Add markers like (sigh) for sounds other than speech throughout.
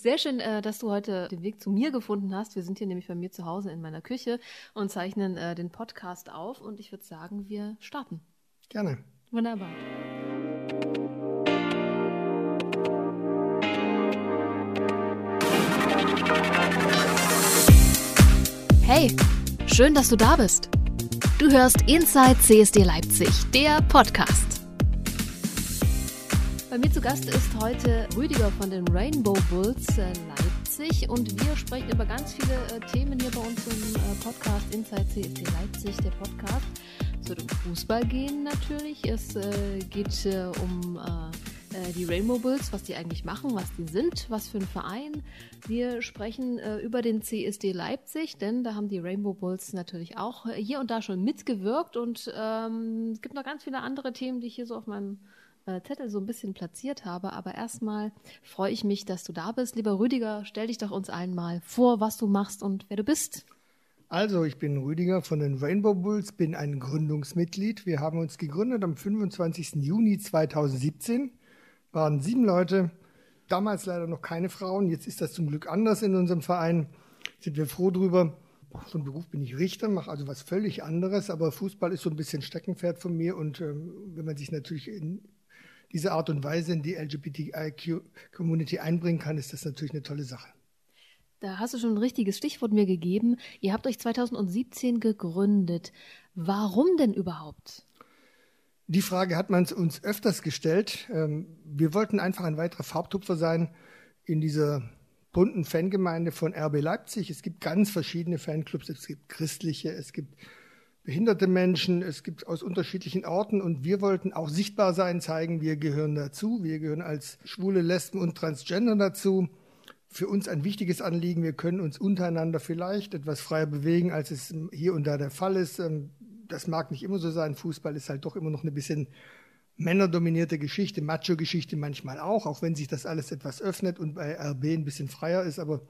Sehr schön, äh, dass du heute den Weg zu mir gefunden hast. Wir sind hier nämlich bei mir zu Hause in meiner Küche und zeichnen äh, den Podcast auf. Und ich würde sagen, wir starten. Gerne. Wunderbar. Hey, schön, dass du da bist. Du hörst Inside CSD Leipzig, der Podcast. Bei mir zu Gast ist heute Rüdiger von den Rainbow Bulls äh, Leipzig und wir sprechen über ganz viele äh, Themen hier bei uns im äh, Podcast Inside CSD Leipzig, der Podcast. Es wird um Fußball gehen natürlich. Es geht um die Rainbow Bulls, was die eigentlich machen, was die sind, was für ein Verein. Wir sprechen äh, über den CSD Leipzig, denn da haben die Rainbow Bulls natürlich auch hier und da schon mitgewirkt und ähm, es gibt noch ganz viele andere Themen, die ich hier so auf meinem äh, Zettel so ein bisschen platziert habe. Aber erstmal freue ich mich, dass du da bist. Lieber Rüdiger, stell dich doch uns allen mal vor, was du machst und wer du bist. Also, ich bin Rüdiger von den Rainbow Bulls, bin ein Gründungsmitglied. Wir haben uns gegründet am 25. Juni 2017 waren sieben Leute, damals leider noch keine Frauen. Jetzt ist das zum Glück anders in unserem Verein. Sind wir froh drüber. Von Beruf bin ich Richter, mache also was völlig anderes, aber Fußball ist so ein bisschen Steckenpferd von mir und ähm, wenn man sich natürlich in diese Art und Weise in die LGBTIQ-Community einbringen kann, ist das natürlich eine tolle Sache. Da hast du schon ein richtiges Stichwort mir gegeben. Ihr habt euch 2017 gegründet. Warum denn überhaupt? Die Frage hat man uns öfters gestellt. Ähm, wir wollten einfach ein weiterer Farbtupfer sein in dieser bunten Fangemeinde von RB Leipzig. Es gibt ganz verschiedene Fanclubs. Es gibt christliche, es gibt behinderte Menschen, es gibt aus unterschiedlichen Orten und wir wollten auch sichtbar sein, zeigen, wir gehören dazu. Wir gehören als Schwule, Lesben und Transgender dazu. Für uns ein wichtiges Anliegen. Wir können uns untereinander vielleicht etwas freier bewegen, als es hier und da der Fall ist. Ähm, das mag nicht immer so sein. Fußball ist halt doch immer noch eine bisschen männerdominierte Geschichte, Macho-Geschichte manchmal auch, auch wenn sich das alles etwas öffnet und bei RB ein bisschen freier ist. Aber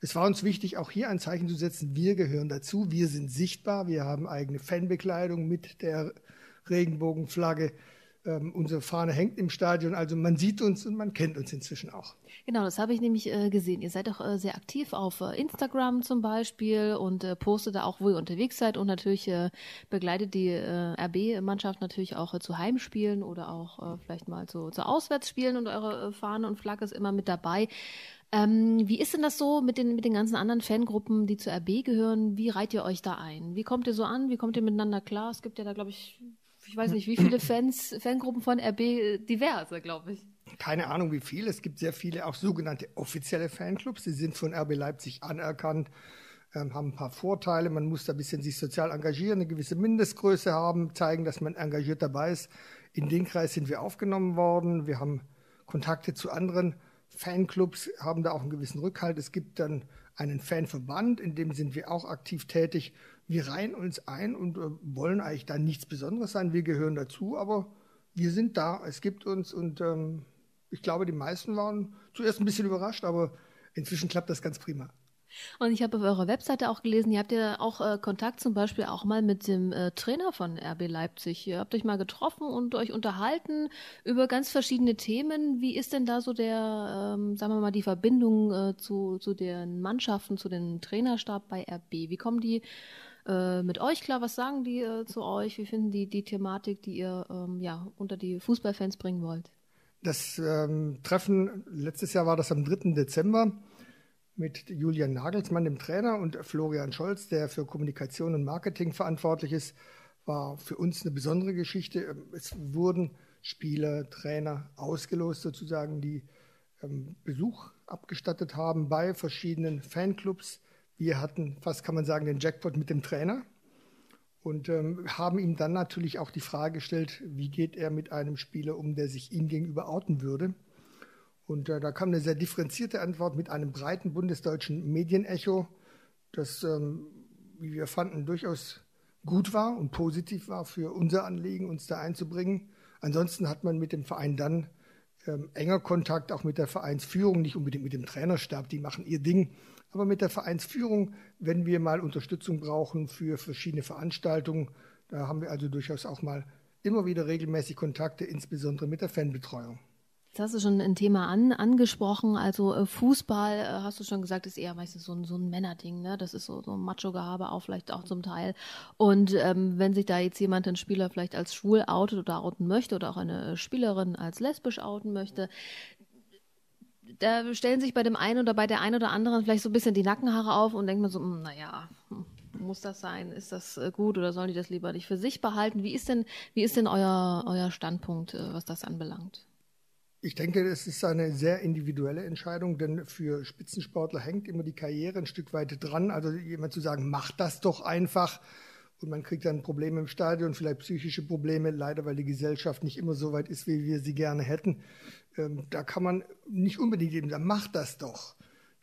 es war uns wichtig, auch hier ein Zeichen zu setzen. Wir gehören dazu. Wir sind sichtbar. Wir haben eigene Fanbekleidung mit der Regenbogenflagge. Ähm, unsere Fahne hängt im Stadion, also man sieht uns und man kennt uns inzwischen auch. Genau, das habe ich nämlich äh, gesehen. Ihr seid auch äh, sehr aktiv auf äh, Instagram zum Beispiel und äh, postet da auch, wo ihr unterwegs seid und natürlich äh, begleitet die äh, RB-Mannschaft natürlich auch zu Heimspielen oder auch vielleicht mal zu, zu Auswärtsspielen und eure Fahne und Flagge ist immer mit dabei. Ähm, wie ist denn das so mit den, mit den ganzen anderen Fangruppen, die zur RB gehören? Wie reiht ihr euch da ein? Wie kommt ihr so an? Wie kommt ihr miteinander klar? Es gibt ja da, glaube ich, ich weiß nicht, wie viele (clears throat) Fans, Fangruppen von RB diverse, glaube ich. Keine Ahnung, wie viele. Es gibt sehr viele auch sogenannte offizielle Fanclubs. Die sind von RB Leipzig anerkannt, ähm, haben ein paar Vorteile. Man muss da ein bisschen sich sozial engagieren, eine gewisse Mindestgröße haben, zeigen, dass man engagiert dabei ist. In den Kreis sind wir aufgenommen worden. Wir haben Kontakte zu anderen Fanclubs, haben da auch einen gewissen Rückhalt. Es gibt dann einen Fanverband, in dem sind wir auch aktiv tätig wir reihen uns ein und äh, wollen eigentlich da nichts Besonderes sein. Wir gehören dazu, aber wir sind da. Es gibt uns und ähm, ich glaube, die meisten waren zuerst ein bisschen überrascht, aber inzwischen klappt das ganz prima. Und ich habe auf eurer Webseite auch gelesen, ihr habt ja auch äh, Kontakt zum Beispiel auch mal mit dem äh, Trainer von RB Leipzig. Ihr habt euch mal getroffen und euch unterhalten über ganz verschiedene Themen. Wie ist denn da so der, ähm, sagen wir mal, die Verbindung äh, zu, zu den Mannschaften, zu den Trainerstab bei RB? Wie kommen die äh, mit euch klar? Was sagen die äh, zu euch? Wie finden die die Thematik, die ihr ähm, ja, unter die Fußballfans bringen wollt? Das ähm, Treffen, letztes Jahr war das am 3. Dezember mit Julian Nagelsmann, dem Trainer, und Florian Scholz, der für Kommunikation und Marketing verantwortlich ist, war für uns eine besondere Geschichte. Es wurden Spieler, Trainer ausgelost sozusagen, die ähm, Besuch abgestattet haben bei verschiedenen Fanclubs wir hatten fast, kann man sagen, den Jackpot mit dem Trainer und ähm, haben ihm dann natürlich auch die Frage gestellt, wie geht er mit einem Spieler um, der sich ihm gegenüber outen würde. Und äh, da kam eine sehr differenzierte Antwort mit einem breiten bundesdeutschen Medienecho, das, ähm, wie wir fanden, durchaus gut war und positiv war für unser Anliegen, uns da einzubringen. Ansonsten hat man mit dem Verein dann ähm, enger Kontakt, auch mit der Vereinsführung, nicht unbedingt mit dem Trainerstab, die machen ihr Ding, aber mit der Vereinsführung, wenn wir mal Unterstützung brauchen für verschiedene Veranstaltungen, da haben wir also durchaus auch mal immer wieder regelmäßig Kontakte, insbesondere mit der Fanbetreuung. Jetzt hast du schon ein Thema an, angesprochen. Also äh, Fußball, äh, hast du schon gesagt, ist eher meistens so ein, so ein Männerding. Ne? Das ist so, so ein Macho-Gehabe auch vielleicht auch zum Teil. Und ähm, wenn sich da jetzt jemand, ein Spieler vielleicht als schwul outet oder outen möchte oder auch eine Spielerin als lesbisch outen möchte, da stellen sich bei dem einen oder bei der einen oder anderen vielleicht so ein bisschen die Nackenhaare auf und denkt man so, hm, naja, hm, muss das sein? Ist das äh, gut oder sollen die das lieber nicht für sich behalten? Wie ist denn, wie ist denn euer, euer Standpunkt, was das anbelangt? Ich denke, es ist eine sehr individuelle Entscheidung, denn für Spitzensportler hängt immer die Karriere ein Stück weit dran. Also jemand zu sagen, mach das doch einfach und man kriegt dann Probleme im Stadion, vielleicht psychische Probleme, leider weil die Gesellschaft nicht immer so weit ist, wie wir sie gerne hätten. Ähm, da kann man nicht unbedingt eben sagen, mach das doch.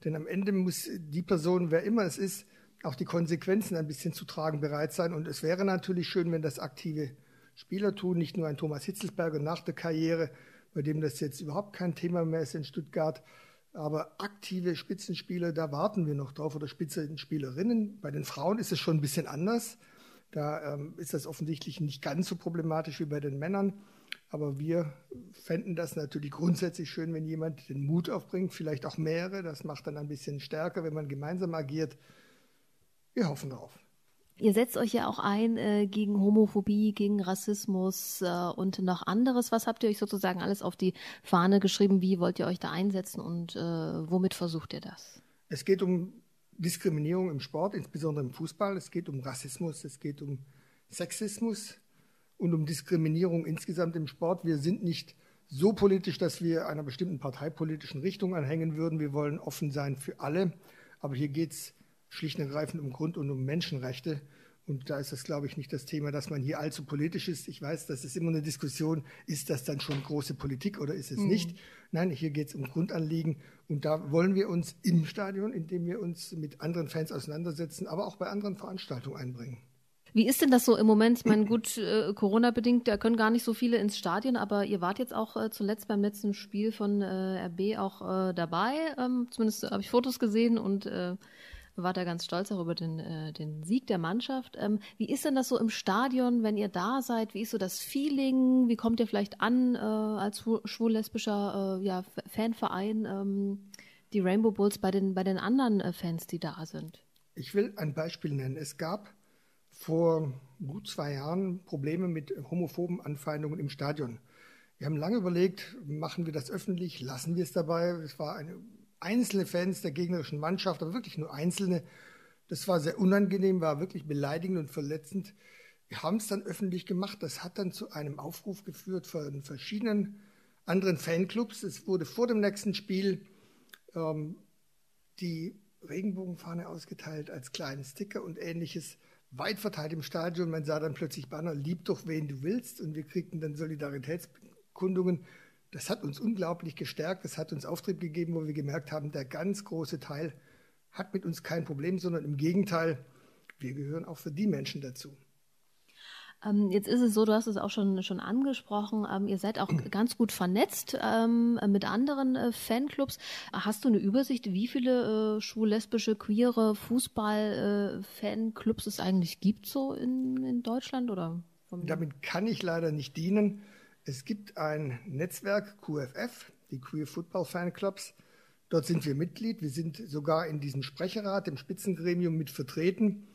Denn am Ende muss die Person, wer immer es ist, auch die Konsequenzen ein bisschen zu tragen bereit sein. Und es wäre natürlich schön, wenn das aktive Spieler tun, nicht nur ein Thomas Hitzelsberger nach der Karriere, bei dem das jetzt überhaupt kein Thema mehr ist in Stuttgart. Aber aktive Spitzenspieler, da warten wir noch drauf oder Spitzenspielerinnen. Bei den Frauen ist es schon ein bisschen anders. Da ähm, ist das offensichtlich nicht ganz so problematisch wie bei den Männern. Aber wir fänden das natürlich grundsätzlich schön, wenn jemand den Mut aufbringt, vielleicht auch mehrere. Das macht dann ein bisschen stärker, wenn man gemeinsam agiert. Wir hoffen darauf. Ihr setzt euch ja auch ein äh, gegen Homophobie, gegen Rassismus äh, und noch anderes. Was habt ihr euch sozusagen alles auf die Fahne geschrieben? Wie wollt ihr euch da einsetzen und äh, womit versucht ihr das? Es geht um Diskriminierung im Sport, insbesondere im Fußball. Es geht um Rassismus, es geht um Sexismus und um Diskriminierung insgesamt im Sport. Wir sind nicht so politisch, dass wir einer bestimmten parteipolitischen Richtung anhängen würden. Wir wollen offen sein für alle. Aber hier geht es schlicht und ergreifend um Grund- und um Menschenrechte. Und da ist das, glaube ich, nicht das Thema, dass man hier allzu politisch ist. Ich weiß, das ist immer eine Diskussion, ist das dann schon große Politik oder ist es mhm. nicht? Nein, hier geht es um Grundanliegen. Und da wollen wir uns im Stadion, indem wir uns mit anderen Fans auseinandersetzen, aber auch bei anderen Veranstaltungen einbringen. Wie ist denn das so im Moment? Ich meine, gut, äh, Corona-bedingt, da können gar nicht so viele ins Stadion, aber ihr wart jetzt auch äh, zuletzt beim letzten Spiel von äh, RB auch äh, dabei. Ähm, zumindest habe ich Fotos gesehen und äh, war da ganz stolz auch über den, äh, den Sieg der Mannschaft. Ähm, wie ist denn das so im Stadion, wenn ihr da seid? Wie ist so das Feeling? Wie kommt ihr vielleicht an äh, als schwul-lesbischer äh, ja, Fanverein, ähm, die Rainbow Bulls bei den, bei den anderen äh, Fans, die da sind? Ich will ein Beispiel nennen. Es gab vor gut zwei Jahren Probleme mit homophoben Anfeindungen im Stadion. Wir haben lange überlegt, machen wir das öffentlich, lassen wir es dabei. Es war eine einzelne Fans der gegnerischen Mannschaft, aber wirklich nur einzelne. Das war sehr unangenehm, war wirklich beleidigend und verletzend. Wir haben es dann öffentlich gemacht. Das hat dann zu einem Aufruf geführt von verschiedenen anderen Fanclubs. Es wurde vor dem nächsten Spiel ähm, die Regenbogenfahne ausgeteilt als kleinen Sticker und ähnliches. Weit verteilt im Stadion. Man sah dann plötzlich Banner, lieb doch wen du willst. Und wir kriegten dann Solidaritätskundungen das hat uns unglaublich gestärkt, das hat uns Auftrieb gegeben, wo wir gemerkt haben, der ganz große Teil hat mit uns kein Problem, sondern im Gegenteil, wir gehören auch für die Menschen dazu. Ähm, jetzt ist es so, du hast es auch schon, schon angesprochen, ähm, ihr seid auch (clears throat) ganz gut vernetzt ähm, mit anderen äh, Fanclubs. Hast du eine Übersicht, wie viele äh, schwul-lesbische, queere Fußball-Fanclubs äh, es eigentlich gibt so in, in Deutschland? Oder Damit kann ich leider nicht dienen. Es gibt ein Netzwerk QFF, die Queer Football Fan Clubs. Dort sind wir Mitglied. Wir sind sogar in diesem Sprecherrat, dem Spitzengremium mit vertreten.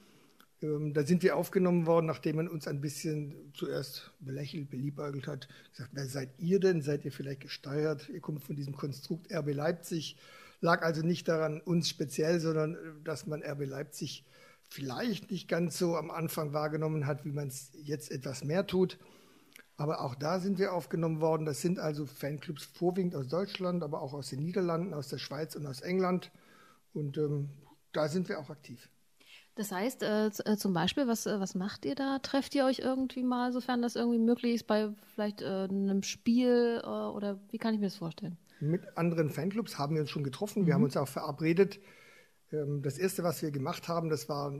Ähm, da sind wir aufgenommen worden, nachdem man uns ein bisschen zuerst belächelt, beliebäugelt hat. Gesagt, wer seid ihr denn? Seid ihr vielleicht gesteuert? Ihr kommt von diesem Konstrukt RB Leipzig. Lag also nicht daran uns speziell, sondern äh, dass man RB Leipzig vielleicht nicht ganz so am Anfang wahrgenommen hat, wie man es jetzt etwas mehr tut. Aber auch da sind wir aufgenommen worden. Das sind also Fanclubs vorwiegend aus Deutschland, aber auch aus den Niederlanden, aus der Schweiz und aus England. Und ähm, da sind wir auch aktiv. Das heißt, äh, äh, zum Beispiel, was, äh, was macht ihr da? Trefft ihr euch irgendwie mal, sofern das irgendwie möglich ist, bei vielleicht äh, einem Spiel äh, oder wie kann ich mir das vorstellen? Mit anderen Fanclubs haben wir uns schon getroffen. Mhm. Wir haben uns auch verabredet. Ähm, das erste, was wir gemacht haben, das war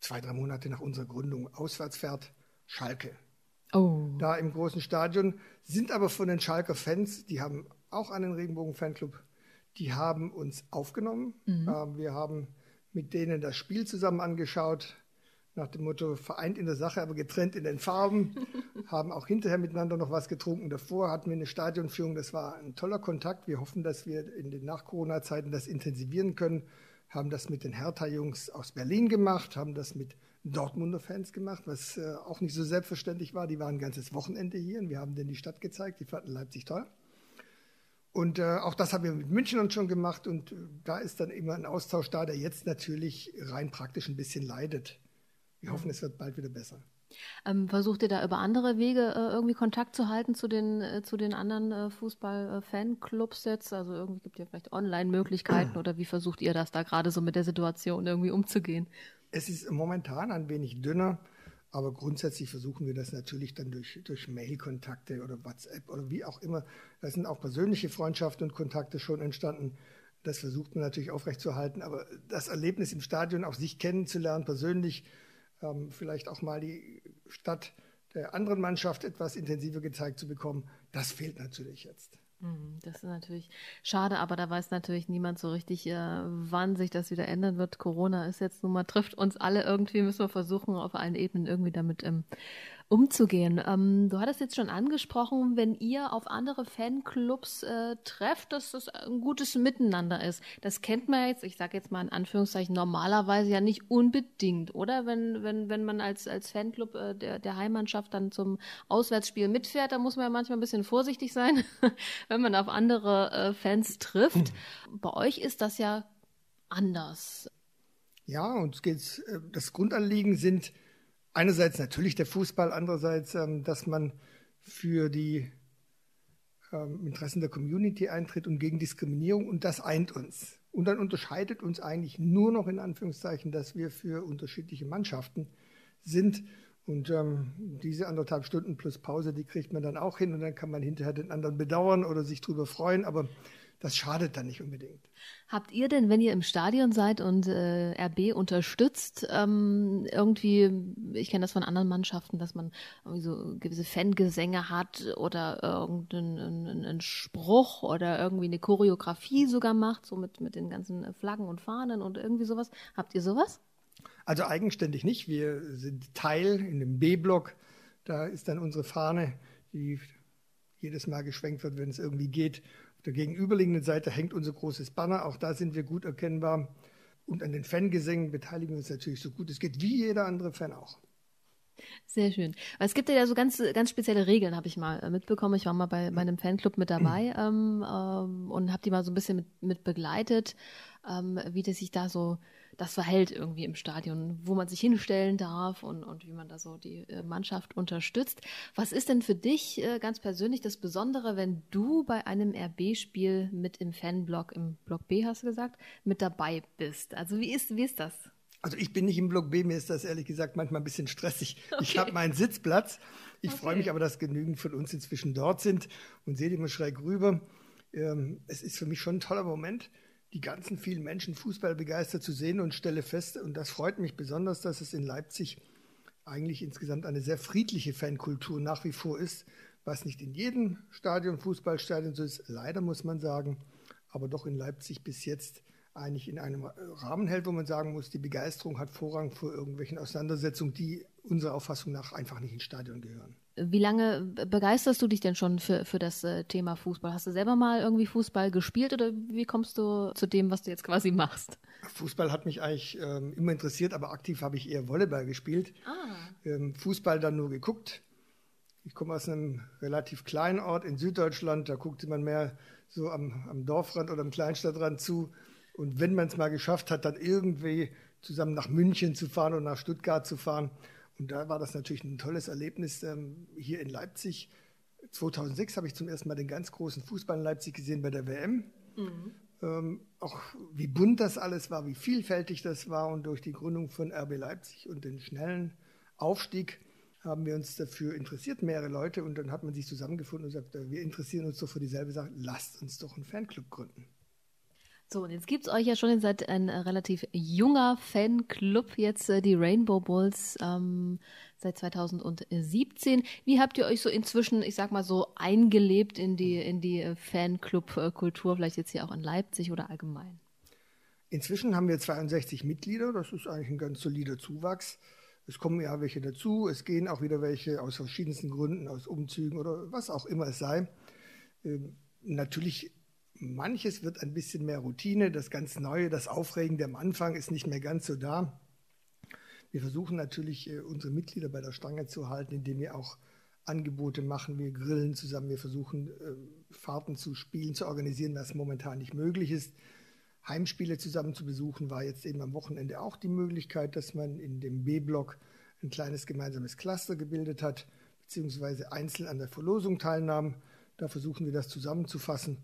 zwei, drei Monate nach unserer Gründung, Auswärtsfahrt Schalke. Oh. Da im großen Stadion. Sind aber von den Schalker Fans, die haben auch einen Regenbogen-Fanclub, die haben uns aufgenommen. Mhm. Äh, wir haben mit denen das Spiel zusammen angeschaut. nach dem Motto vereint in der Sache, aber getrennt in den Farben, (laughs) haben auch hinterher miteinander noch was getrunken. Davor hatten wir eine Stadionführung, das war ein toller Kontakt. Wir hoffen, dass wir in den Nach-Corona-Zeiten das intensivieren können. Haben das mit den Hertha-Jungs aus Berlin gemacht, haben das mit Dortmunder Fans gemacht, was äh, auch nicht so selbstverständlich war. Die waren ein ganzes Wochenende hier und wir haben denen die Stadt gezeigt. Die fanden Leipzig toll. Und äh, auch das haben wir mit Münchnern schon gemacht und äh, da ist dann immer ein Austausch da, der jetzt natürlich rein praktisch ein bisschen leidet. Wir hoffen, es wird bald wieder besser. Ähm, versucht ihr da über andere Wege äh, irgendwie Kontakt zu halten zu den, äh, zu den anderen äh, Fußball-Fanclubs jetzt? Also irgendwie gibt es ja vielleicht Online-Möglichkeiten (clears throat) oder wie versucht ihr das da gerade so mit der Situation irgendwie umzugehen? Es ist momentan ein wenig dünner, aber grundsätzlich versuchen wir das natürlich dann durch, durch Mail-Kontakte oder WhatsApp oder wie auch immer. Da sind auch persönliche Freundschaften und Kontakte schon entstanden. Das versucht man natürlich aufrechtzuerhalten, aber das Erlebnis im Stadion, auch sich kennenzulernen, persönlich, ähm, vielleicht auch mal die Stadt der anderen Mannschaft etwas intensiver gezeigt zu bekommen, das fehlt natürlich jetzt. Mhm, das ist natürlich schade, aber da weiß natürlich niemand so richtig, äh, wann sich das wieder ändern wird. Corona ist jetzt nun mal, trifft uns alle irgendwie, müssen wir versuchen, auf allen Ebenen irgendwie damit ähm, umzugehen. Ähm, du hattest jetzt schon angesprochen, wenn ihr auf andere Fanclubs äh, trefft, dass das ein gutes Miteinander ist. Das kennt man jetzt, ich sage jetzt mal in Anführungszeichen, normalerweise ja nicht unbedingt, oder? Wenn, wenn, wenn man als, als Fanclub äh, der, der Heimmannschaft dann zum Auswärtsspiel mitfährt, da muss man ja manchmal ein bisschen vorsichtig sein, (laughs) wenn man auf andere äh, Fans trifft. Mhm. Bei euch ist das ja anders. Ja, uns geht's, äh, das Grundanliegen sind einerseits natürlich der Fußball, andererseits, ähm, dass man für die ähm, Interessen der Community eintritt und gegen Diskriminierung und das eint uns. Und dann unterscheidet uns eigentlich nur noch in Anführungszeichen, dass wir für unterschiedliche Mannschaften sind. Und ähm, diese anderthalb Stunden plus Pause, die kriegt man dann auch hin und dann kann man hinterher den anderen bedauern oder sich drüber freuen. Aber das schadet dann nicht unbedingt. Habt ihr denn, wenn ihr im Stadion seid und äh, RB unterstützt, ähm, irgendwie, ich kenne das von anderen Mannschaften, dass man so gewisse Fangesänge hat oder irgendeinen einen Spruch oder irgendwie eine Choreografie sogar macht, so mit, mit den ganzen Flaggen und Fahnen und irgendwie sowas. Habt ihr sowas? Also eigenständig nicht. Wir sind Teil in dem B-Block. Da ist dann unsere Fahne, die jedes Mal geschwenkt wird, wenn es irgendwie geht der gegenüberliegenden Seite hängt unser großes Banner. Auch da sind wir gut erkennbar. Und an den Fangesängen beteiligen wir uns natürlich so gut es geht, wie jeder andere Fan auch. Sehr schön. Es gibt ja so ganz, ganz spezielle Regeln, habe ich mal äh, mitbekommen. Ich war mal bei, bei einem Fanclub mit dabei (clears throat) ähm, ähm, und habe die mal so ein bisschen mit, mit begleitet, ähm, wie das sich da so das verhält irgendwie im Stadion, wo man sich hinstellen darf und, und wie man da so die äh, Mannschaft unterstützt. Was ist denn für dich äh, ganz persönlich das Besondere, wenn du bei einem RB-Spiel mit im Fanblock, im Block B hast du gesagt, mit dabei bist? Also wie ist, wie ist das? Also ich bin nicht im Block B, mir ist das ehrlich gesagt manchmal ein bisschen stressig. Okay. Ich habe meinen Sitzplatz. Ich okay. freue mich aber, dass genügend von uns inzwischen dort sind und sehe immer schräg rüber. Ähm, es ist für mich schon ein toller Moment die ganzen vielen Menschen Fußball begeistert zu sehen und stelle fest, und das freut mich besonders, dass es in Leipzig eigentlich insgesamt eine sehr friedliche Fankultur nach wie vor ist, was nicht in jedem Stadion, Fußballstadion so ist, leider muss man sagen, aber doch in Leipzig bis jetzt eigentlich in einem Rahmen hält, wo man sagen muss, die Begeisterung hat Vorrang vor irgendwelchen Auseinandersetzungen, die unserer Auffassung nach einfach nicht ins Stadion gehören. Wie lange begeisterst du dich denn schon für, für das äh, Thema Fußball? Hast du selber mal irgendwie Fußball gespielt oder wie kommst du zu dem, was du jetzt quasi machst? Fußball hat mich eigentlich ähm, immer interessiert, aber aktiv habe ich eher Volleyball gespielt. Ah. Ähm, Fußball dann nur geguckt. Ich komme aus einem relativ kleinen Ort in Süddeutschland, da guckte man mehr so am, am Dorfrand oder am Kleinstadtrand zu. Und wenn man es mal geschafft hat, dann irgendwie zusammen nach München zu fahren und nach Stuttgart zu fahren, und da war das natürlich ein tolles Erlebnis ähm, hier in Leipzig. 2006 habe ich zum ersten Mal den ganz großen Fußball in Leipzig gesehen bei der WM. Mhm. Ähm, auch wie bunt das alles war, wie vielfältig das war. Und durch die Gründung von RB Leipzig und den schnellen Aufstieg haben wir uns dafür interessiert, mehrere Leute. Und dann hat man sich zusammengefunden und gesagt, wir interessieren uns doch für dieselbe Sache, lasst uns doch einen Fanclub gründen. So, und jetzt gibt es euch ja schon seit ein äh, relativ junger Fanclub, jetzt äh, die Rainbow Bulls ähm, seit 2017. Wie habt ihr euch so inzwischen, ich sag mal so, eingelebt in die, in die äh, Fanclub-Kultur, vielleicht jetzt hier auch in Leipzig oder allgemein? Inzwischen haben wir 62 Mitglieder, das ist eigentlich ein ganz solider Zuwachs. Es kommen ja welche dazu, es gehen auch wieder welche aus verschiedensten Gründen, aus Umzügen oder was auch immer es sei. Ähm, natürlich, manches wird ein bisschen mehr Routine, das ganz Neue, das Aufregende am Anfang ist nicht mehr ganz so da. Wir versuchen natürlich, äh, unsere Mitglieder bei der Stange zu halten, indem wir auch Angebote machen, wir grillen zusammen, wir versuchen äh, Fahrten zu spielen, zu organisieren, was momentan nicht möglich ist. Heimspiele zusammen zu besuchen, war jetzt eben am Wochenende auch die Möglichkeit, dass man in dem B-Block ein kleines gemeinsames Cluster gebildet hat, beziehungsweise einzeln an der Verlosung teilnahm. Da versuchen wir das zusammenzufassen.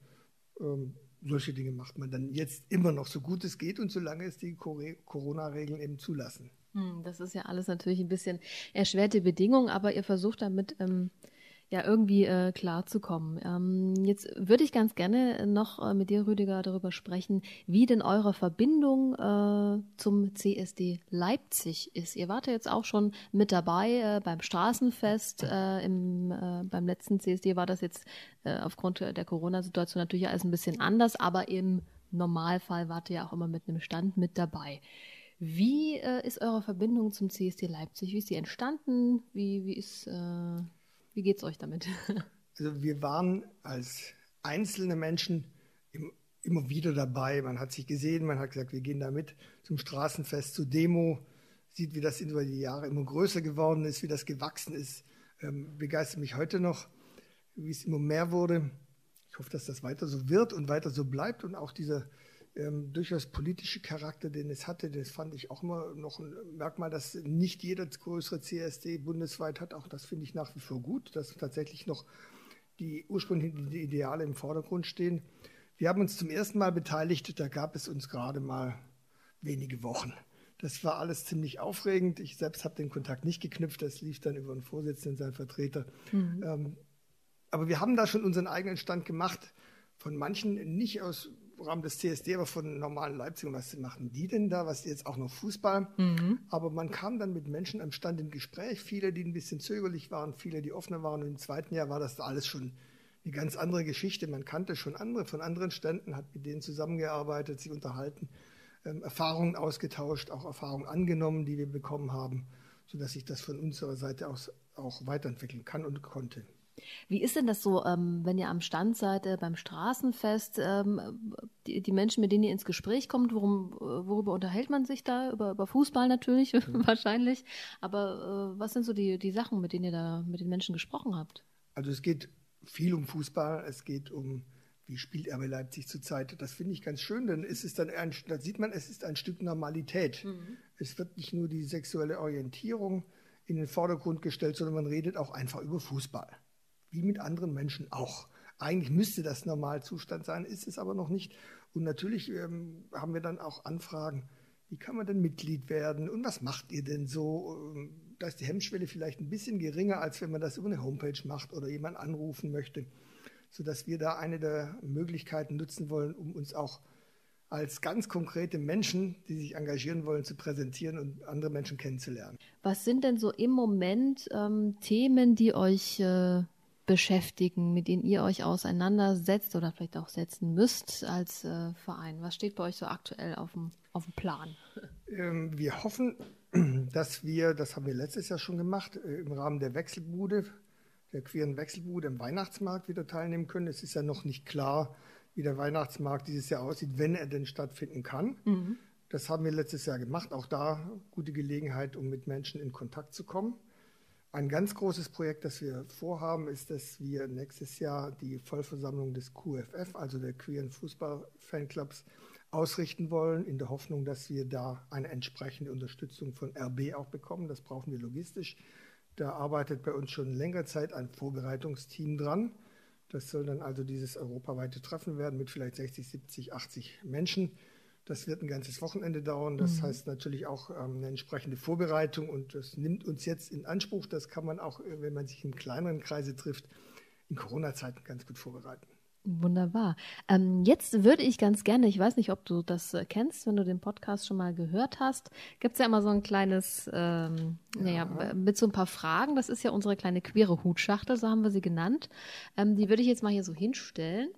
Ähm, solche Dinge macht man dann jetzt immer noch so gut es geht und solange es die Corona-Regeln eben zulassen. Hm, das ist ja alles natürlich ein bisschen erschwerte Bedingungen, aber ihr versucht damit ähm, ja irgendwie äh, klarzukommen. Ähm, jetzt würde ich ganz gerne noch äh, mit dir, Rüdiger, darüber sprechen, wie denn eure Verbindung äh, zum CSD Leipzig ist. Ihr wart ja jetzt auch schon mit dabei äh, beim Straßenfest. Äh, im, äh, beim letzten CSD war das jetzt aufgrund der Corona-Situation natürlich alles ein bisschen anders, aber im Normalfall wart ihr ja auch immer mit einem Stand mit dabei. Wie ist eure Verbindung zum CSD Leipzig? Wie ist die entstanden? Wie, wie, äh, wie geht es euch damit? (laughs) Also wir waren als einzelne Menschen im, immer wieder dabei. Man hat sich gesehen, man hat gesagt, wir gehen da mit zum Straßenfest, zur Demo. Sieht, wie das über die Jahre immer größer geworden ist, wie das gewachsen ist. Ähm, begeistert mich heute noch, wie es immer mehr wurde. Ich hoffe, dass das weiter so wird und weiter so bleibt und auch dieser ähm, durchaus politische Charakter, den es hatte, das fand ich auch immer noch ein Merkmal, dass nicht jeder größere CSD bundesweit hat. Auch das finde ich nach wie vor gut, dass tatsächlich noch die ursprünglichen Ideale im Vordergrund stehen. Wir haben uns zum ersten Mal beteiligt, da gab es uns gerade mal wenige Wochen. Das war alles ziemlich aufregend. Ich selbst habe den Kontakt nicht geknüpft, das lief dann über den Vorsitzenden, seinen Vertreter. Mhm. Ähm, aber wir haben da schon unseren eigenen Stand gemacht. Von manchen nicht aus Rahmen des CSD, aber von normalen Leipzigern, was machen die denn da? Was jetzt auch noch Fußball? Mhm. Aber man kam dann mit Menschen am Stand in Gespräch, viele, die ein bisschen zögerlich waren, viele, die offener waren. Und im zweiten Jahr war das alles schon eine ganz andere Geschichte. Man kannte schon andere von anderen Ständen, hat mit denen zusammengearbeitet, sich unterhalten, ähm, Erfahrungen ausgetauscht, auch Erfahrungen angenommen, die wir bekommen haben, sodass sich das von unserer Seite aus auch weiterentwickeln kann und konnte. Wie ist denn das so, ähm, wenn ihr am Stand seid äh, beim Straßenfest? Ähm, die, die, Menschen, mit denen ihr ins Gespräch kommt, worum, äh, worüber unterhält man sich da? Über, über Fußball natürlich, mhm. (laughs) wahrscheinlich. Aber äh, was sind so die, die Sachen, mit denen ihr da mit den Menschen gesprochen habt? Also es geht viel um Fußball, es geht um wie spielt RB Leipzig zurzeit. Das finde ich ganz schön, denn es ist dann ein, da sieht man, es ist ein Stück Normalität. Mhm. Es wird nicht nur die sexuelle Orientierung in den Vordergrund gestellt, sondern man redet auch einfach über Fußball wie mit anderen Menschen auch. Eigentlich müsste das Normalzustand sein, ist es aber noch nicht. Und natürlich ähm, haben wir dann auch Anfragen, wie kann man denn Mitglied werden und was macht ihr denn so? Ähm, da ist die Hemmschwelle vielleicht ein bisschen geringer, als wenn man das über eine Homepage macht oder jemand anrufen möchte, sodass wir da eine der Möglichkeiten nutzen wollen, um uns auch als ganz konkrete Menschen, die sich engagieren wollen, zu präsentieren und andere Menschen kennenzulernen. Was sind denn so im Moment ähm, Themen, die euch äh, beschäftigen, mit denen ihr euch auseinandersetzt oder vielleicht auch setzen müsst als äh, Verein? Was steht bei euch so aktuell auf dem, auf dem Plan? Ähm, wir hoffen, (clears throat) dass wir, das haben wir letztes Jahr schon gemacht, äh, im Rahmen der Wechselbude, der queeren Wechselbude im Weihnachtsmarkt wieder teilnehmen können. Es ist ja noch nicht klar, wie der Weihnachtsmarkt dieses Jahr aussieht, wenn er denn stattfinden kann. Mhm. Das haben wir letztes Jahr gemacht. Auch da gute Gelegenheit, um mit Menschen in Kontakt zu kommen. Ein ganz großes Projekt, das wir vorhaben, ist, dass wir nächstes Jahr die Vollversammlung des QFF, also der Queeren Fußball-Fanclubs, ausrichten wollen, in der Hoffnung, dass wir da eine entsprechende Unterstützung von RB auch bekommen. Das brauchen wir logistisch. Da arbeitet bei uns schon längere Zeit ein Vorbereitungsteam dran. Das soll dann also dieses europaweite Treffen werden mit vielleicht 60, 70, 80 Menschen. Das wird ein ganzes Wochenende dauern. Das mhm. heißt natürlich auch ähm, eine entsprechende Vorbereitung und das nimmt uns jetzt in Anspruch. Das kann man auch, äh, wenn man sich in kleineren Kreise trifft, in Corona-Zeiten ganz gut vorbereiten. Wunderbar. Ähm, jetzt würde ich ganz gerne, ich weiß nicht, ob du das äh, kennst, wenn du den Podcast schon mal gehört hast, gibt es ja immer so ein kleines, ähm, ja. naja, mit so ein paar Fragen. Das ist ja unsere kleine queere Hutschachtel, so haben wir sie genannt. Ähm, die würde ich jetzt mal hier so hinstellen.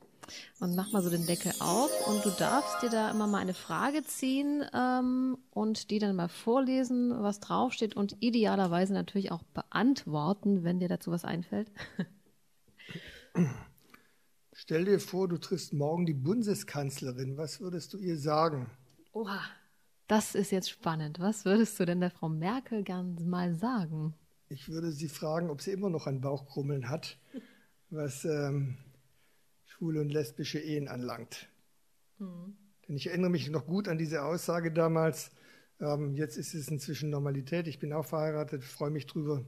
Und mach mal so den Deckel auf und du darfst dir da immer mal eine Frage ziehen ähm, und die dann mal vorlesen, was draufsteht und idealerweise natürlich auch beantworten, wenn dir dazu was einfällt. (clears throat) Stell dir vor, du triffst morgen die Bundeskanzlerin. Was würdest du ihr sagen? Oha, das ist jetzt spannend. Was würdest du denn der Frau Merkel gern mal sagen? Ich würde sie fragen, ob sie immer noch ein Bauchkrummeln hat, (laughs) was ähm, schwule und lesbische Ehen anlangt. Mhm. Denn ich erinnere mich noch gut an diese Aussage damals. Ähm, jetzt ist es inzwischen Normalität. Ich bin auch verheiratet, freue mich drüber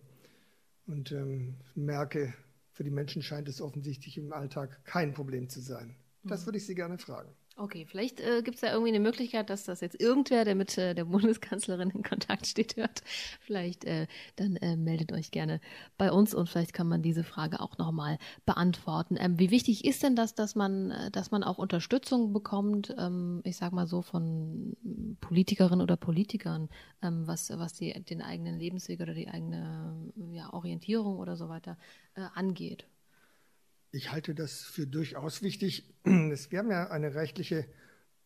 und ähm, merke, für die Menschen scheint es offensichtlich im Alltag kein Problem zu sein. Das mhm. würde ich Sie gerne fragen. Okay, vielleicht äh, gibt es ja irgendwie eine Möglichkeit, dass das jetzt irgendwer, der mit äh, der Bundeskanzlerin in Kontakt steht, hört. Vielleicht äh, dann äh, meldet euch gerne bei uns und vielleicht kann man diese Frage auch nochmal beantworten. Ähm, wie wichtig ist denn das, dass man, äh, dass man auch Unterstützung bekommt, ähm, ich sag mal so, von Politikerinnen oder Politikern, ähm, was, was die, den eigenen Lebensweg oder die eigene ja, Orientierung oder so weiter äh, angeht? Ich halte das für durchaus wichtig. (clears throat) Wir haben ja eine rechtliche,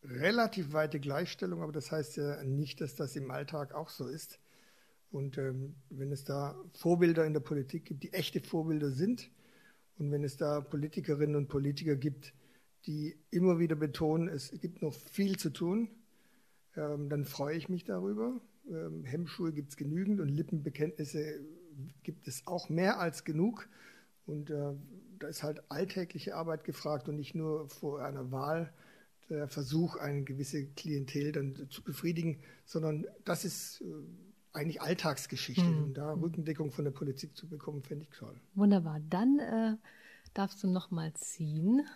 relativ weite Gleichstellung, aber das heißt ja nicht, dass das im Alltag auch so ist. Und ähm, wenn es da Vorbilder in der Politik gibt, die echte Vorbilder sind, und wenn es da Politikerinnen und Politiker gibt, die immer wieder betonen, es gibt noch viel zu tun, ähm, dann freue ich mich darüber. Ähm, Hemmschuhe gibt es genügend und Lippenbekenntnisse gibt es auch mehr als genug. Und äh, da ist halt alltägliche Arbeit gefragt und nicht nur vor einer Wahl der Versuch, eine gewisse Klientel dann zu befriedigen, sondern das ist äh, eigentlich Alltagsgeschichte. Mhm. Und da Rückendeckung von der Politik zu bekommen, fände ich toll. Wunderbar. Dann äh, darfst du noch mal ziehen.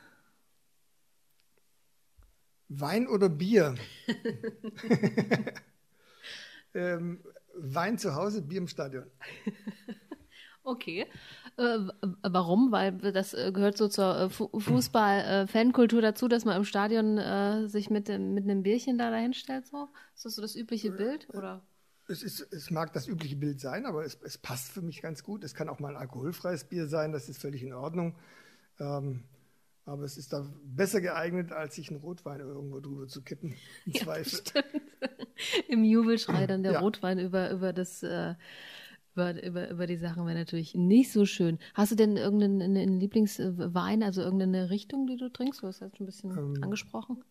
Wein oder Bier? (laughs) (laughs) ähm, Wein zu Hause, Bier im Stadion. (laughs) Okay. Äh, warum? Weil das äh, gehört so zur äh, Fußball-Fankultur dazu, dass man im Stadion äh, sich mit, mit einem Bierchen da dahinstellt. So? Ist das so das übliche Bild? Oder? Es, ist, es mag das übliche Bild sein, aber es, es, passt für mich ganz gut. Es kann auch mal ein alkoholfreies Bier sein, das ist völlig in Ordnung. Ähm, aber es ist da besser geeignet, als sich einen Rotwein irgendwo drüber zu kippen. Im (laughs) ja, Zweifel. (laughs) Im Jubelschrei dann der ja. Rotwein über, über das. Äh, über, über, über die Sachen wäre natürlich nicht so schön. Hast du denn irgendeinen Lieblingswein, also irgendeine Richtung, die du trinkst? Du hast das schon ein bisschen ähm, angesprochen.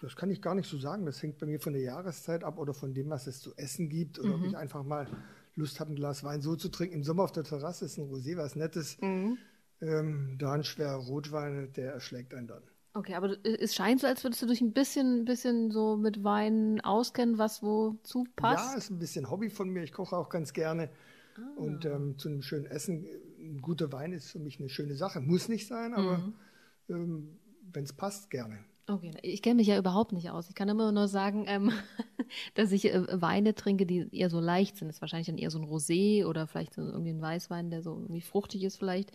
Das kann ich gar nicht so sagen. Das hängt bei mir von der Jahreszeit ab oder von dem, was es zu essen gibt. Oder mhm. ob ich einfach mal Lust habe, ein Glas Wein so zu trinken. Im Sommer auf der Terrasse ist ein Rosé was Nettes. Mhm. Ähm, da ein schwerer Rotwein, der erschlägt einen dann. Okay, aber es scheint so, als würdest du dich ein bisschen, bisschen so mit Wein auskennen, was wozu passt. Ja, ist ein bisschen Hobby von mir. Ich koche auch ganz gerne. Ah. Und ähm, zu einem schönen Essen, ein guter Wein ist für mich eine schöne Sache. Muss nicht sein, aber mhm. ähm, wenn es passt, gerne. Okay, ich kenne mich ja überhaupt nicht aus. Ich kann immer nur sagen, ähm, (laughs) dass ich äh, Weine trinke, die eher so leicht sind. Das ist wahrscheinlich dann eher so ein Rosé oder vielleicht so irgendwie ein Weißwein, der so irgendwie fruchtig ist vielleicht.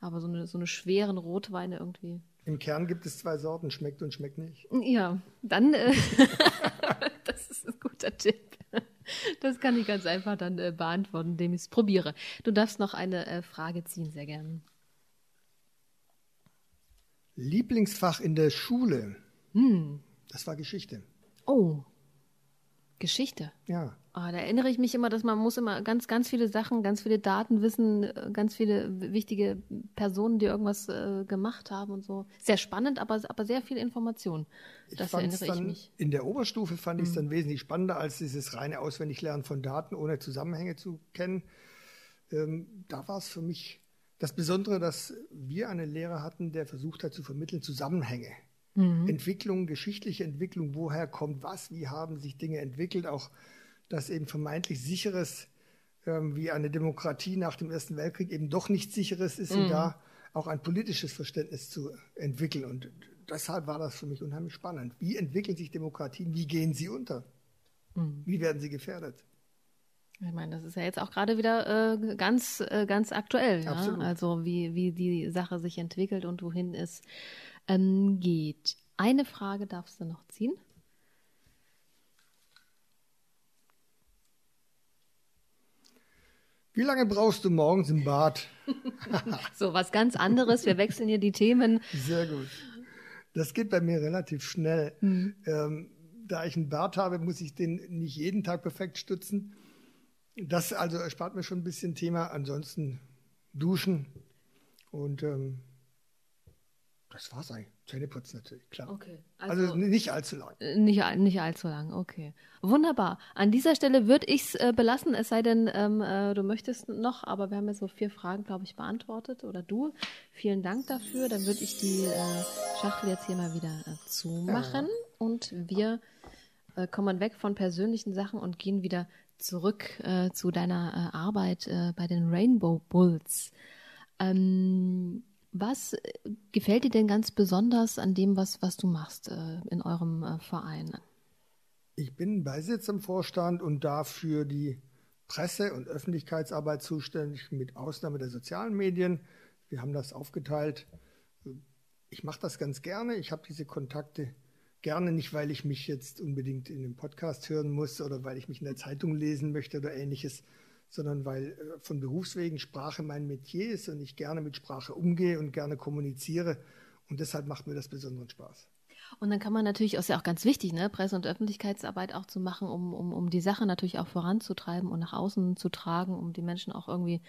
Aber so eine, so eine schweren Rotweine irgendwie. Im Kern gibt es zwei Sorten, schmeckt und schmeckt nicht. Ja, dann, äh, (laughs) das ist ein guter Tipp. Das kann ich ganz einfach dann äh, beantworten, indem ich es probiere. Du darfst noch eine äh, Frage ziehen, sehr gerne. Lieblingsfach in der Schule? Hm. Das war Geschichte. Oh, Geschichte. Ja. Oh, da erinnere ich mich immer, dass man muss immer ganz, ganz viele Sachen, ganz viele Daten wissen, äh, ganz viele wichtige Personen, die irgendwas äh, gemacht haben und so. Sehr spannend, aber, aber sehr viel Information. Das erinnere ich mich. In der Oberstufe fand ich es mhm. dann wesentlich spannender als dieses reine Auswendiglernen von Daten, ohne Zusammenhänge zu kennen. Ähm, da war es für mich das Besondere, dass wir einen Lehrer hatten, der versucht hat zu vermitteln Zusammenhänge. Mhm. Entwicklung, geschichtliche Entwicklung, woher kommt was, wie haben sich Dinge entwickelt, auch das eben vermeintlich sicheres, ähm, wie eine Demokratie nach dem Ersten Weltkrieg eben doch nicht sicheres ist mhm. und da auch ein politisches Verständnis zu entwickeln. Und deshalb war das für mich unheimlich spannend. Wie entwickeln sich Demokratien? Wie gehen sie unter? Mhm. Wie werden sie gefährdet? Ich meine, das ist ja jetzt auch gerade wieder äh, ganz, äh, ganz aktuell. Ja? Also wie, wie die Sache sich entwickelt und wohin es ähm, geht. Eine Frage darfst du noch ziehen. Wie lange brauchst du morgens im Bad? (laughs) so, was ganz anderes. Wir wechseln hier die Themen. Sehr gut. Das geht bei mir relativ schnell. Mhm. Ähm, da ich einen Bart habe, muss ich den nicht jeden Tag perfekt stützen. Das also erspart mir schon ein bisschen Thema. Ansonsten duschen und ähm, das war's eigentlich. Zähneputzen natürlich, klar. Okay. Also, also, nicht allzu lang. Äh, nicht, nicht allzu lang, okay. Wunderbar. An dieser Stelle würde ich es äh, belassen, es sei denn, ähm, äh, du möchtest noch, aber wir haben ja so vier Fragen, glaube ich, beantwortet. Oder du. Vielen Dank dafür. Dann würde ich die äh, Schachtel jetzt hier mal wieder äh, zumachen. Ja. Und wir äh, kommen weg von persönlichen Sachen und gehen wieder zurück zu deiner Arbeit bei den Rainbow Bulls. Ähm, was äh, gefällt dir denn ganz besonders an dem, was, was du machst äh, in eurem äh, Verein? Ich bin Beisitz im Vorstand und dafür die Presse- und Öffentlichkeitsarbeit zuständig, mit Ausnahme der sozialen Medien. Wir haben das aufgeteilt. Ich mache das ganz gerne. Ich habe diese Kontakte gerne nicht, weil ich mich jetzt unbedingt in einem Podcast hören muss oder weil ich mich in der Zeitung lesen möchte oder ähnliches, sondern weil äh, von Berufswegen Sprache mein Metier ist und ich gerne mit Sprache umgehe und gerne kommuniziere. Und deshalb macht mir das besonderen Spaß. Und dann kann man natürlich, ist ja auch ganz wichtig, ne, Presse- und Öffentlichkeitsarbeit auch zu machen, um, um, um die Sache natürlich auch voranzutreiben und nach außen zu tragen, um die Menschen auch irgendwie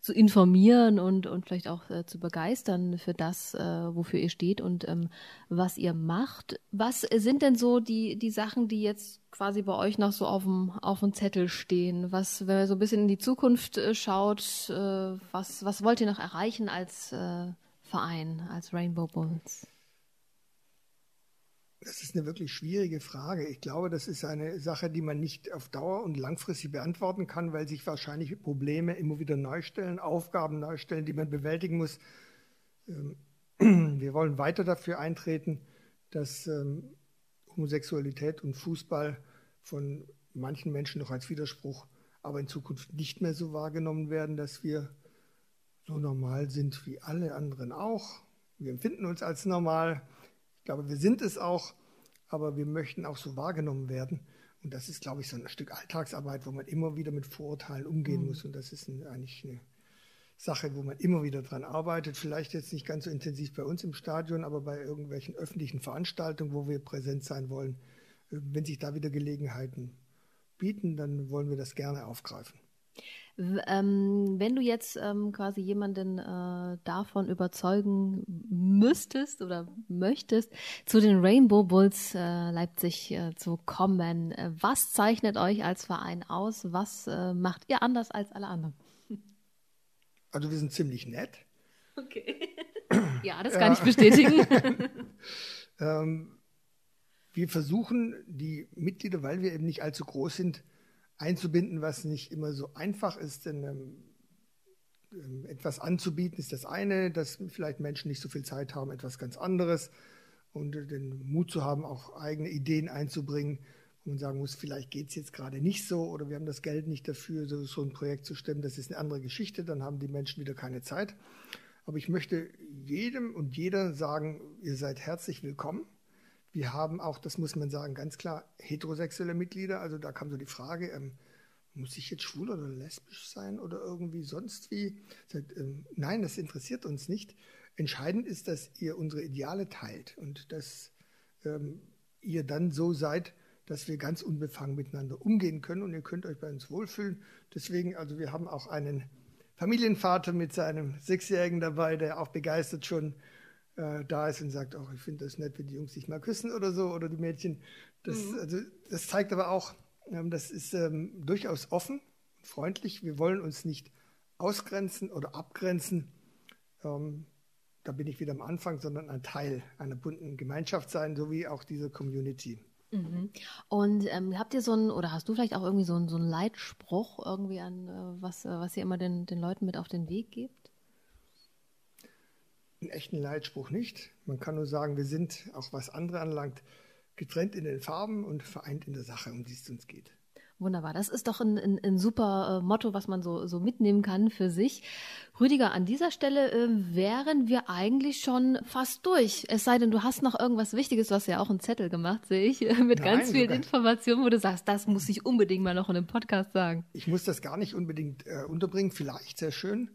zu informieren und, und vielleicht auch äh, zu begeistern für das, äh, wofür ihr steht und ähm, was ihr macht. Was sind denn so die, die Sachen, die jetzt quasi bei euch noch so auf dem, auf dem Zettel stehen? Was, wenn ihr so ein bisschen in die Zukunft äh, schaut, äh, was, was wollt ihr noch erreichen als äh, Verein, als Rainbow Bulls? Das ist eine wirklich schwierige Frage. Ich glaube, das ist eine Sache, die man nicht auf Dauer und langfristig beantworten kann, weil sich wahrscheinlich Probleme immer wieder neu stellen, Aufgaben neu stellen, die man bewältigen muss. Ähm, (clears throat) wir wollen weiter dafür eintreten, dass ähm, Homosexualität und Fußball von manchen Menschen noch als Widerspruch, aber in Zukunft nicht mehr so wahrgenommen werden, dass wir so normal sind wie alle anderen auch. Wir empfinden uns als normal ich glaube, wir sind es auch, aber wir möchten auch so wahrgenommen werden. Und das ist, glaube ich, so ein Stück Alltagsarbeit, wo man immer wieder mit Vorurteilen umgehen mhm. muss. Und das ist ein, eigentlich eine Sache, wo man immer wieder dran arbeitet. Vielleicht jetzt nicht ganz so intensiv bei uns im Stadion, aber bei irgendwelchen öffentlichen Veranstaltungen, wo wir präsent sein wollen. Wenn sich da wieder Gelegenheiten bieten, dann wollen wir das gerne aufgreifen. Ähm, wenn du jetzt ähm, quasi jemanden äh, davon überzeugen müsstest oder möchtest, zu den Rainbow Bulls äh, Leipzig äh, zu kommen, äh, was zeichnet euch als Verein aus? Was äh, macht ihr anders als alle anderen? Also wir sind ziemlich nett. Okay. ja, das kann ich bestätigen. (laughs) ähm, wir versuchen die Mitglieder, weil wir eben nicht allzu groß sind, einzubinden, was nicht immer so einfach ist, denn ähm, ähm, etwas anzubieten ist das eine, dass vielleicht Menschen nicht so viel Zeit haben, etwas ganz anderes und äh, den Mut zu haben, auch eigene Ideen einzubringen, wo man sagen muss, vielleicht geht es jetzt gerade nicht so oder wir haben das Geld nicht dafür, so, so ein Projekt zu stemmen, das ist eine andere Geschichte, dann haben die Menschen wieder keine Zeit. Aber ich möchte jedem und jeder sagen, ihr seid herzlich willkommen. Wir haben auch, das muss man sagen, ganz klar heterosexuelle Mitglieder. Also da kam so die Frage, ähm, muss ich jetzt schwul oder lesbisch sein oder irgendwie sonst wie? Sagt, ähm, nein, das interessiert uns nicht. Entscheidend ist, dass ihr unsere Ideale teilt und dass ähm, ihr dann so seid, dass wir ganz unbefangen miteinander umgehen können und ihr könnt euch bei uns wohlfühlen. Deswegen, also wir haben auch einen Familienvater mit seinem Sechsjährigen dabei, der auch begeistert schon äh, da ist und sagt, oh, ich finde das nett, wenn die Jungs sich mal küssen oder so oder die Mädchen. Das, mhm. also, das zeigt aber auch, ähm, das ist ähm, durchaus offen und freundlich. Wir wollen uns nicht ausgrenzen oder abgrenzen. Ähm, da bin ich wieder am Anfang, sondern ein Teil einer bunten Gemeinschaft sein, so wie auch diese Community. Mhm. Und ähm, habt ihr so ein, oder hast du vielleicht auch irgendwie so einen, so einen Leitspruch irgendwie an, äh, was, äh, was ihr immer den, den Leuten mit auf den Weg gebt? Einen echten Leitspruch nicht. Man kann nur sagen, wir sind, auch was andere anlangt, getrennt in den Farben und vereint in der Sache, um die es uns geht. Wunderbar, das ist doch ein, ein, ein super äh, Motto, was man so, so mitnehmen kann für sich. Rüdiger, an dieser Stelle äh, wären wir eigentlich schon fast durch. Es sei denn, du hast noch irgendwas Wichtiges, du hast ja auch einen Zettel gemacht, sehe ich, (laughs) mit Nein, ganz vielen Informationen, wo du sagst, das muss ich unbedingt mal noch in einem Podcast sagen. Ich muss das gar nicht unbedingt äh, unterbringen, vielleicht sehr schön.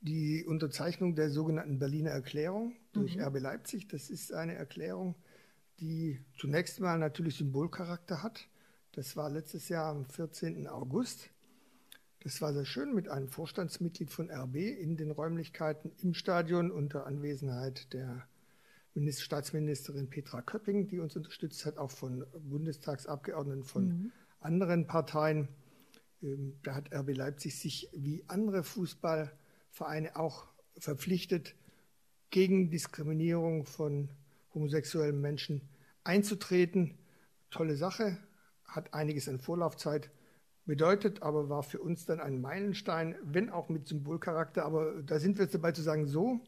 Die Unterzeichnung der sogenannten Berliner Erklärung durch Mhm. RB Leipzig. Das ist eine Erklärung, die zunächst mal natürlich Symbolcharakter hat. Das war letztes Jahr am 14. August. Das war sehr schön mit einem Vorstandsmitglied von RB in den Räumlichkeiten im Stadion unter Anwesenheit der Minister, Staatsministerin Petra Köpping, die uns unterstützt hat, auch von Bundestagsabgeordneten von anderen Parteien. Ähm, Da hat RB Leipzig sich wie andere Fußballvereine auch verpflichtet, gegen Diskriminierung von homosexuellen Menschen einzutreten. Tolle Sache, hat einiges an Vorlaufzeit bedeutet, aber war für uns dann ein Meilenstein, wenn auch mit Symbolcharakter. Aber da sind wir jetzt dabei zu sagen, so,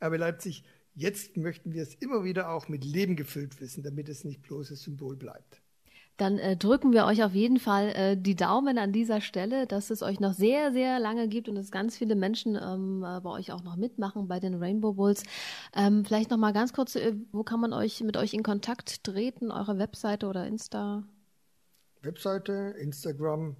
RB Leipzig, jetzt möchten wir es immer wieder auch mit Leben gefüllt wissen, damit es nicht bloßes Symbol bleibt. Dann äh, drücken wir euch auf jeden Fall äh, die Daumen an dieser Stelle, dass es euch noch sehr, sehr lange gibt und dass ganz viele Menschen ähm, äh, bei euch auch noch mitmachen bei den Rainbow Bulls. Ähm, vielleicht noch mal ganz kurz, äh, wo kann man euch mit euch in Kontakt treten? Eure Webseite oder Insta? Webseite, Instagram,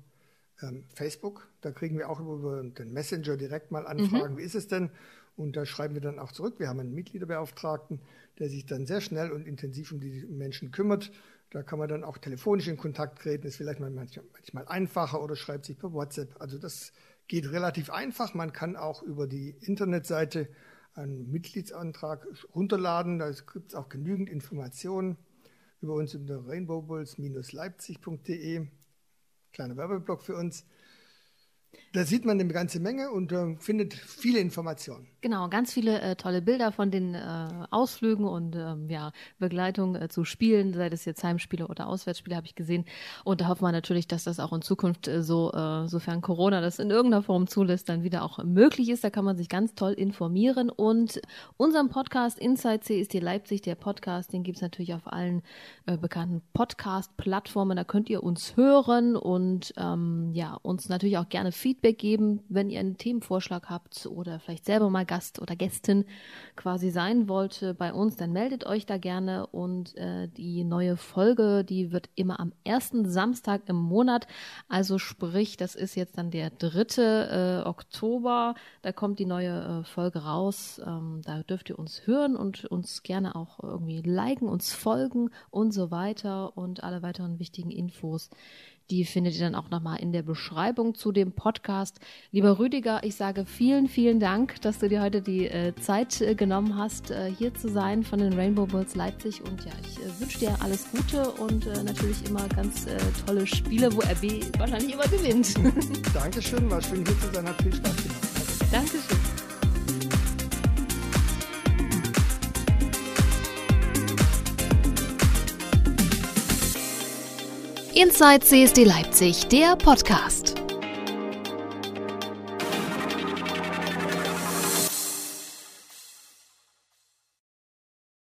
ähm, Facebook. Da kriegen wir auch über den Messenger direkt mal Anfragen, wie ist es denn? Und da schreiben wir dann auch zurück. Wir haben einen Mitgliederbeauftragten, der sich dann sehr schnell und intensiv um die Menschen kümmert. Da kann man dann auch telefonisch in Kontakt treten, ist vielleicht mal manchmal, manchmal einfacher oder schreibt sich per WhatsApp. Also das geht relativ einfach. Man kann auch über die Internetseite einen Mitgliedsantrag runterladen. Da gibt es auch genügend Informationen über uns unter rainbowbulls-leipzig.de. Kleiner Werbeblock für uns. Da sieht man eine ganze Menge und äh, findet viele Informationen. Genau, ganz viele äh, tolle Bilder von den äh, Ausflügen und ähm, ja, Begleitung äh, zu Spielen, sei das jetzt Heimspiele oder Auswärtsspiele, habe ich gesehen. Und da hoffen wir natürlich, dass das auch in Zukunft äh, so, äh, sofern Corona das in irgendeiner Form zulässt, dann wieder auch möglich ist. Da kann man sich ganz toll informieren. Und unseren Podcast Inside CSD Leipzig, der Podcast, den gibt's natürlich auf allen bekannten Podcast-Plattformen. Da könnt ihr uns hören und ähm, ja, uns natürlich auch gerne Feedback geben, wenn ihr einen Themenvorschlag habt oder vielleicht selber mal Gast oder Gästin quasi sein wollt äh, bei uns, dann meldet euch da gerne. Und äh, die neue Folge, die wird immer am ersten Samstag im Monat, also sprich, das ist jetzt dann der dritte äh, Oktober, da kommt die neue äh, Folge raus, ähm, da dürft ihr uns hören und uns gerne auch irgendwie liken, uns folgen und so weiter und alle weiteren wichtigen Infos die findet ihr dann auch nochmal in der Beschreibung zu dem Podcast. Lieber Rüdiger, ich sage vielen, vielen Dank, dass du dir heute die äh, Zeit äh, genommen hast, äh, hier zu sein von den Rainbow Bulls Leipzig. Und ja, ich äh, wünsche dir alles Gute und äh, natürlich immer ganz äh, tolle Spiele, wo RB wahrscheinlich immer gewinnt. Dankeschön, war schön hier zu sein, hat viel Spaß gemacht. Dankeschön. Inside CSD Leipzig, der Podcast.